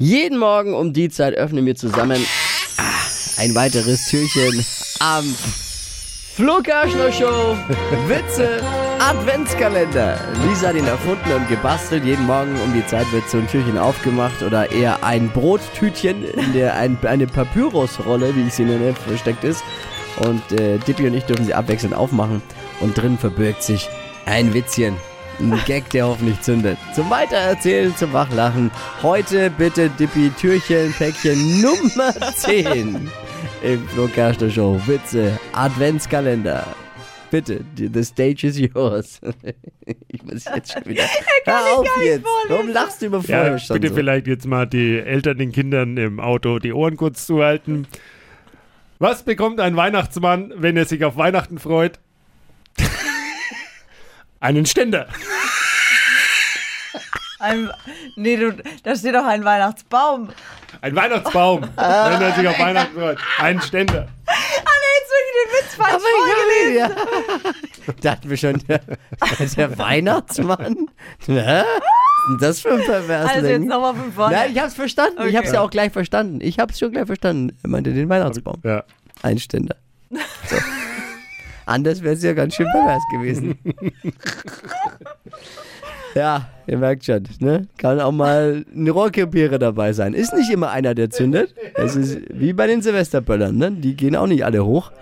Jeden Morgen um die Zeit öffnen wir zusammen ah, ein weiteres Türchen am Flo Show Witze Adventskalender. Lisa hat ihn erfunden und gebastelt. Jeden Morgen um die Zeit wird so ein Türchen aufgemacht oder eher ein Brottütchen, in der ein, eine Papyrusrolle, wie ich sie nenne, versteckt ist. Und äh, Dippy und ich dürfen sie abwechselnd aufmachen. Und drin verbirgt sich ein Witzchen. Ein Gag, der hoffentlich zündet. Zum Weitererzählen, zum Wachlachen. Heute bitte Dippy Türchen, Päckchen Nummer 10 im Flo Show. Witze, Adventskalender. Bitte, the stage is yours. ich muss jetzt schon wieder. Hör auf jetzt. Warum lachst du über Ja, schon bitte so? vielleicht jetzt mal die Eltern den Kindern im Auto die Ohren kurz zuhalten. Was bekommt ein Weihnachtsmann, wenn er sich auf Weihnachten freut? Einen Ständer. Ein, nee, du, da steht doch ein Weihnachtsbaum. Ein Weihnachtsbaum, wenn er sich auf Weihnachten freut. Einen Ständer. Ah, nee, jetzt wirklich den Witz falsch vorgelesen. Ja. Dachten wir schon, der, der Weihnachtsmann? Denn das für ein perverses Also jetzt nochmal von vorne. Nein, ich hab's verstanden. Ich hab's Okay. ja auch gleich verstanden. Ich hab's schon gleich verstanden. Er meinte den Weihnachtsbaum. Ja. Ein Ständer. So. Anders wäre es ja ganz schön pervers gewesen. ja, ihr merkt schon, ne? Kann auch mal ein Rohrkrepierer dabei sein. Ist nicht immer einer, der zündet. Es ist wie bei den Silvesterböllern, ne? Die gehen auch nicht alle hoch.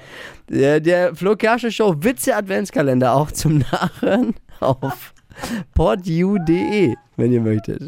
Der, der Flo Kerschner Show Witze Adventskalender auch zum Nachhören auf podu.de, wenn ihr möchtet.